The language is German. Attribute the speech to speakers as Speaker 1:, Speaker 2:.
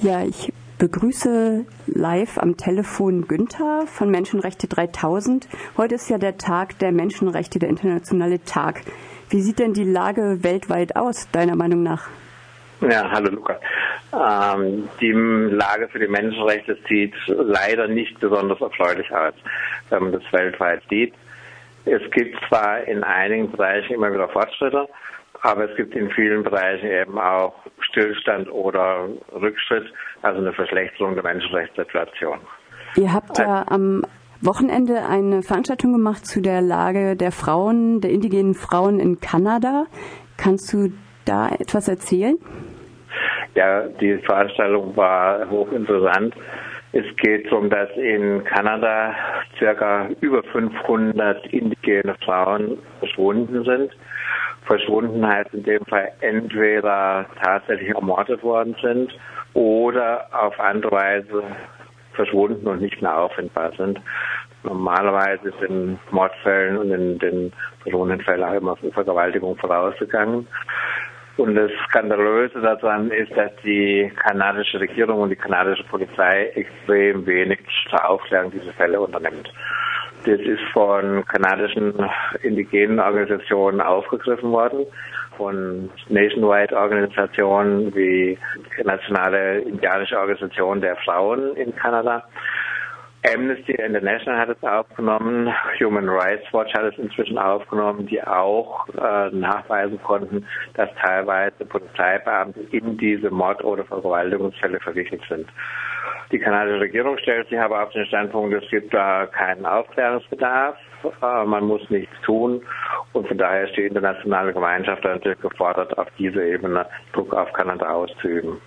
Speaker 1: Ja, ich begrüße live am Telefon Günther von Menschenrechte 3000. Heute ist ja der Tag der Menschenrechte, der internationale Tag. Wie sieht denn die Lage weltweit aus, deiner Meinung nach?
Speaker 2: Ja, hallo Luca. Ähm, die Lage für die Menschenrechte sieht leider nicht besonders erfreulich aus, wenn man das weltweit sieht. Es gibt zwar in einigen Bereichen immer wieder Fortschritte, aber es gibt in vielen Bereichen eben auch Stillstand oder Rückschritt, also eine Verschlechterung der Menschenrechtssituation.
Speaker 1: Ihr habt ja am Wochenende eine Veranstaltung gemacht zu der Lage der Frauen, der indigenen Frauen in Kanada. Kannst du da etwas erzählen?
Speaker 2: Ja, die Veranstaltung war hochinteressant. Es geht darum, dass in Kanada circa über 500 indigene Frauen verschwunden sind. Verschwunden heißt in dem Fall entweder tatsächlich ermordet worden sind oder auf andere Weise verschwunden und nicht mehr auffindbar sind. Normalerweise sind Mordfällen und in den Personenfällen auch immer Vergewaltigung vorausgegangen. Und das Skandalöse daran ist, dass die kanadische Regierung und die kanadische Polizei extrem wenig zur Aufklärung dieser Fälle unternimmt. Das ist von kanadischen indigenen Organisationen aufgegriffen worden, von nationwide Organisationen wie die Nationale Indianische Organisation der Frauen in Kanada. Amnesty International hat es aufgenommen, Human Rights Watch hat es inzwischen aufgenommen, die auch äh, nachweisen konnten, dass teilweise Polizeibeamte in diese Mord- oder Vergewaltigungsfälle verwickelt sind. Die kanadische Regierung stellt sich aber auf den Standpunkt, es gibt da keinen Aufklärungsbedarf, äh, man muss nichts tun und von daher ist die internationale Gemeinschaft natürlich gefordert, auf dieser Ebene Druck auf Kanada auszuüben.